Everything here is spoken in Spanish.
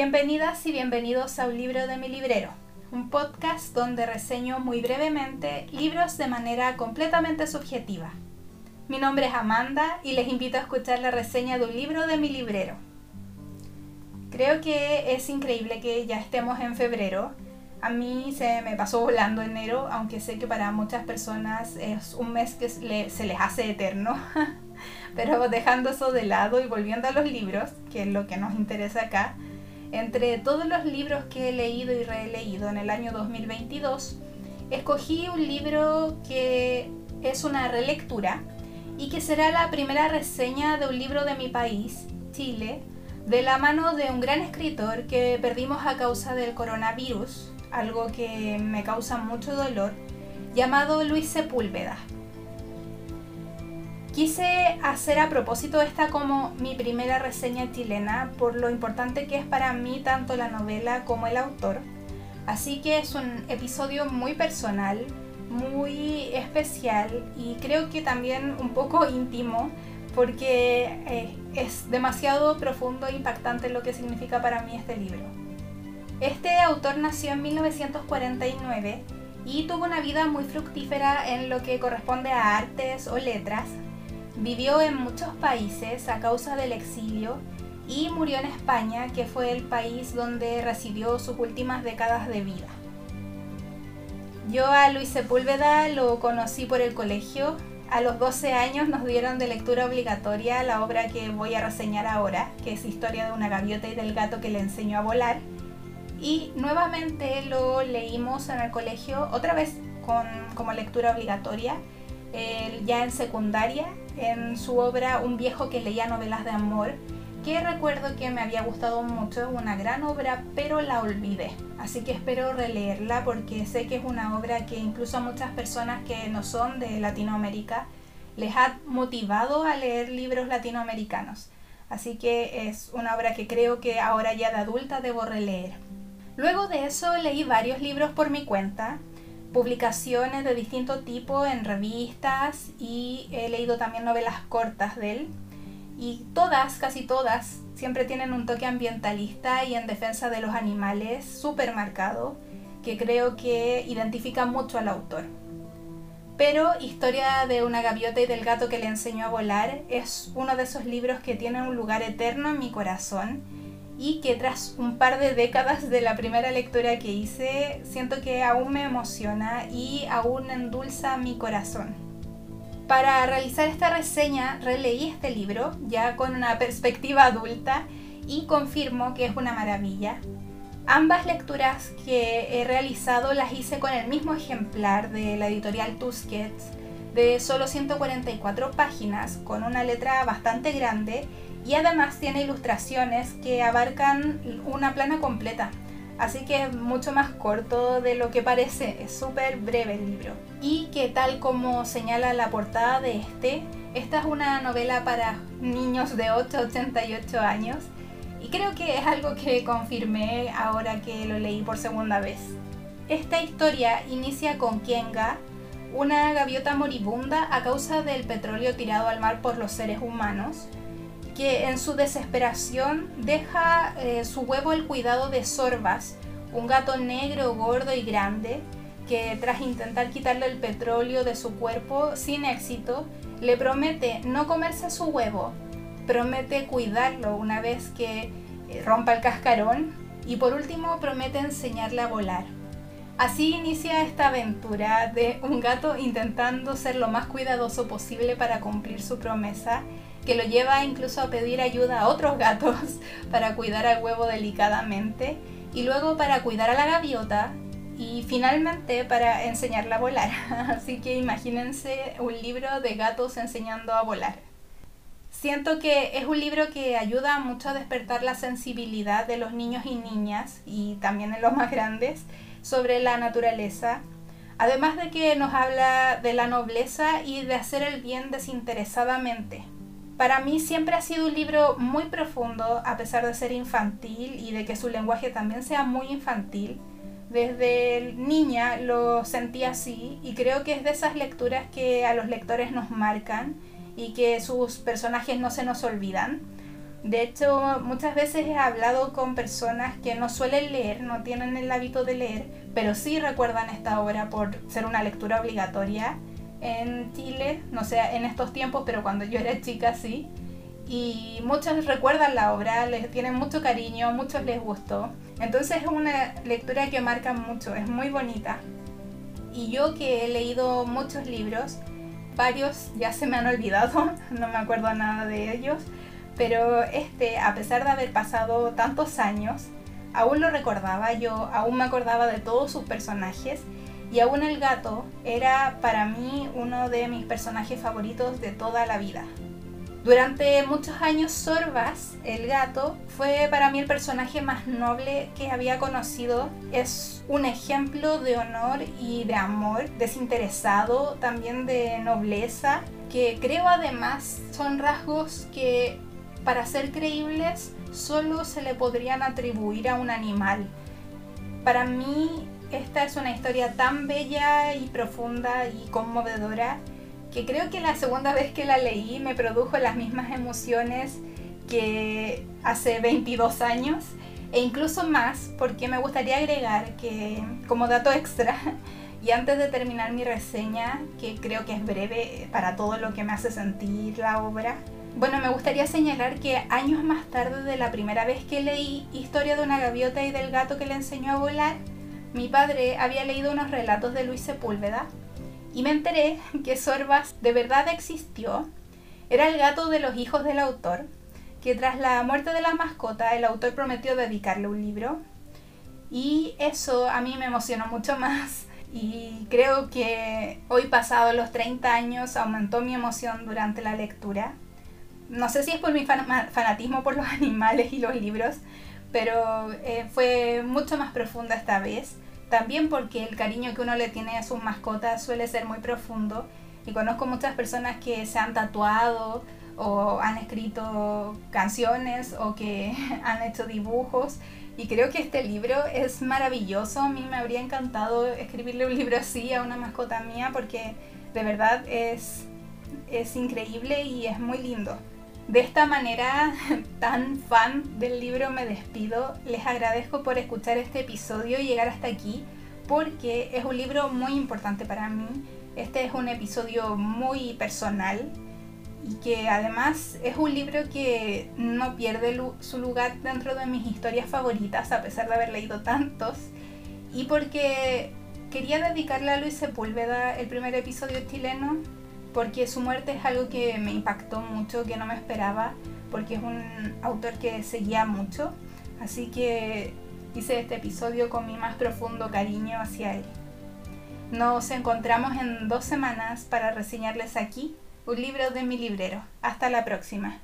Bienvenidas y bienvenidos a Un libro de mi librero, un podcast donde reseño muy brevemente libros de manera completamente subjetiva. Mi nombre es Amanda y les invito a escuchar la reseña de un libro de mi librero. Creo que es increíble que ya estemos en febrero. A mí se me pasó volando enero, aunque sé que para muchas personas es un mes que se les hace eterno. Pero dejando eso de lado y volviendo a los libros, que es lo que nos interesa acá, entre todos los libros que he leído y releído en el año 2022, escogí un libro que es una relectura y que será la primera reseña de un libro de mi país, Chile, de la mano de un gran escritor que perdimos a causa del coronavirus, algo que me causa mucho dolor, llamado Luis Sepúlveda. Quise hacer a propósito esta como mi primera reseña chilena por lo importante que es para mí tanto la novela como el autor. Así que es un episodio muy personal, muy especial y creo que también un poco íntimo porque eh, es demasiado profundo e impactante lo que significa para mí este libro. Este autor nació en 1949 y tuvo una vida muy fructífera en lo que corresponde a artes o letras, Vivió en muchos países a causa del exilio y murió en España, que fue el país donde residió sus últimas décadas de vida. Yo a Luis Sepúlveda lo conocí por el colegio. A los 12 años nos dieron de lectura obligatoria la obra que voy a reseñar ahora, que es Historia de una gaviota y del gato que le enseñó a volar. Y nuevamente lo leímos en el colegio, otra vez con, como lectura obligatoria, ya en secundaria en su obra Un viejo que leía novelas de amor, que recuerdo que me había gustado mucho, una gran obra, pero la olvidé. Así que espero releerla porque sé que es una obra que incluso a muchas personas que no son de Latinoamérica les ha motivado a leer libros latinoamericanos. Así que es una obra que creo que ahora ya de adulta debo releer. Luego de eso leí varios libros por mi cuenta, publicaciones de distinto tipo en revistas y he leído también novelas cortas de él. Y todas, casi todas, siempre tienen un toque ambientalista y en defensa de los animales súper marcado, que creo que identifica mucho al autor. Pero Historia de una gaviota y del gato que le enseñó a volar es uno de esos libros que tienen un lugar eterno en mi corazón y que tras un par de décadas de la primera lectura que hice, siento que aún me emociona y aún endulza mi corazón. Para realizar esta reseña releí este libro ya con una perspectiva adulta y confirmo que es una maravilla. Ambas lecturas que he realizado las hice con el mismo ejemplar de la editorial Tusquets de solo 144 páginas con una letra bastante grande y además tiene ilustraciones que abarcan una plana completa. Así que es mucho más corto de lo que parece, es súper breve el libro. Y que tal como señala la portada de este, esta es una novela para niños de 8 a 88 años y creo que es algo que confirmé ahora que lo leí por segunda vez. Esta historia inicia con Kenga, una gaviota moribunda a causa del petróleo tirado al mar por los seres humanos, que en su desesperación deja eh, su huevo el cuidado de Sorbas, un gato negro, gordo y grande, que tras intentar quitarle el petróleo de su cuerpo sin éxito, le promete no comerse su huevo, promete cuidarlo una vez que eh, rompa el cascarón y por último promete enseñarle a volar. Así inicia esta aventura de un gato intentando ser lo más cuidadoso posible para cumplir su promesa que lo lleva incluso a pedir ayuda a otros gatos para cuidar al huevo delicadamente y luego para cuidar a la gaviota y finalmente para enseñarla a volar. Así que imagínense un libro de gatos enseñando a volar. Siento que es un libro que ayuda mucho a despertar la sensibilidad de los niños y niñas y también de los más grandes sobre la naturaleza, además de que nos habla de la nobleza y de hacer el bien desinteresadamente, para mí siempre ha sido un libro muy profundo, a pesar de ser infantil y de que su lenguaje también sea muy infantil. Desde niña lo sentí así y creo que es de esas lecturas que a los lectores nos marcan y que sus personajes no se nos olvidan. De hecho, muchas veces he hablado con personas que no suelen leer, no tienen el hábito de leer, pero sí recuerdan esta obra por ser una lectura obligatoria en Chile, no sé, en estos tiempos, pero cuando yo era chica sí. Y muchos recuerdan la obra, les tienen mucho cariño, muchos les gustó. Entonces es una lectura que marca mucho, es muy bonita. Y yo que he leído muchos libros, varios ya se me han olvidado, no me acuerdo nada de ellos, pero este, a pesar de haber pasado tantos años, aún lo recordaba, yo aún me acordaba de todos sus personajes y aún el gato era para mí uno de mis personajes favoritos de toda la vida. Durante muchos años Sorbas, el gato, fue para mí el personaje más noble que había conocido. Es un ejemplo de honor y de amor desinteresado, también de nobleza, que creo además son rasgos que para ser creíbles solo se le podrían atribuir a un animal. Para mí esta es una historia tan bella y profunda y conmovedora que creo que la segunda vez que la leí me produjo las mismas emociones que hace 22 años e incluso más porque me gustaría agregar que como dato extra y antes de terminar mi reseña que creo que es breve para todo lo que me hace sentir la obra bueno, me gustaría señalar que años más tarde de la primera vez que leí Historia de una gaviota y del gato que le enseñó a volar, mi padre había leído unos relatos de Luis Sepúlveda y me enteré que Sorbas de verdad existió. Era el gato de los hijos del autor, que tras la muerte de la mascota el autor prometió dedicarle un libro. Y eso a mí me emocionó mucho más y creo que hoy pasado los 30 años aumentó mi emoción durante la lectura. No sé si es por mi fanatismo por los animales y los libros, pero eh, fue mucho más profunda esta vez también porque el cariño que uno le tiene a sus mascotas suele ser muy profundo y conozco muchas personas que se han tatuado o han escrito canciones o que han hecho dibujos y creo que este libro es maravilloso. A mí me habría encantado escribirle un libro así a una mascota mía porque de verdad es, es increíble y es muy lindo. De esta manera tan fan del libro me despido. Les agradezco por escuchar este episodio y llegar hasta aquí porque es un libro muy importante para mí. Este es un episodio muy personal y que además es un libro que no pierde su lugar dentro de mis historias favoritas a pesar de haber leído tantos y porque quería dedicarle a Luis Sepúlveda el primer episodio chileno porque su muerte es algo que me impactó mucho, que no me esperaba, porque es un autor que seguía mucho. Así que hice este episodio con mi más profundo cariño hacia él. Nos encontramos en dos semanas para reseñarles aquí un libro de mi librero. Hasta la próxima.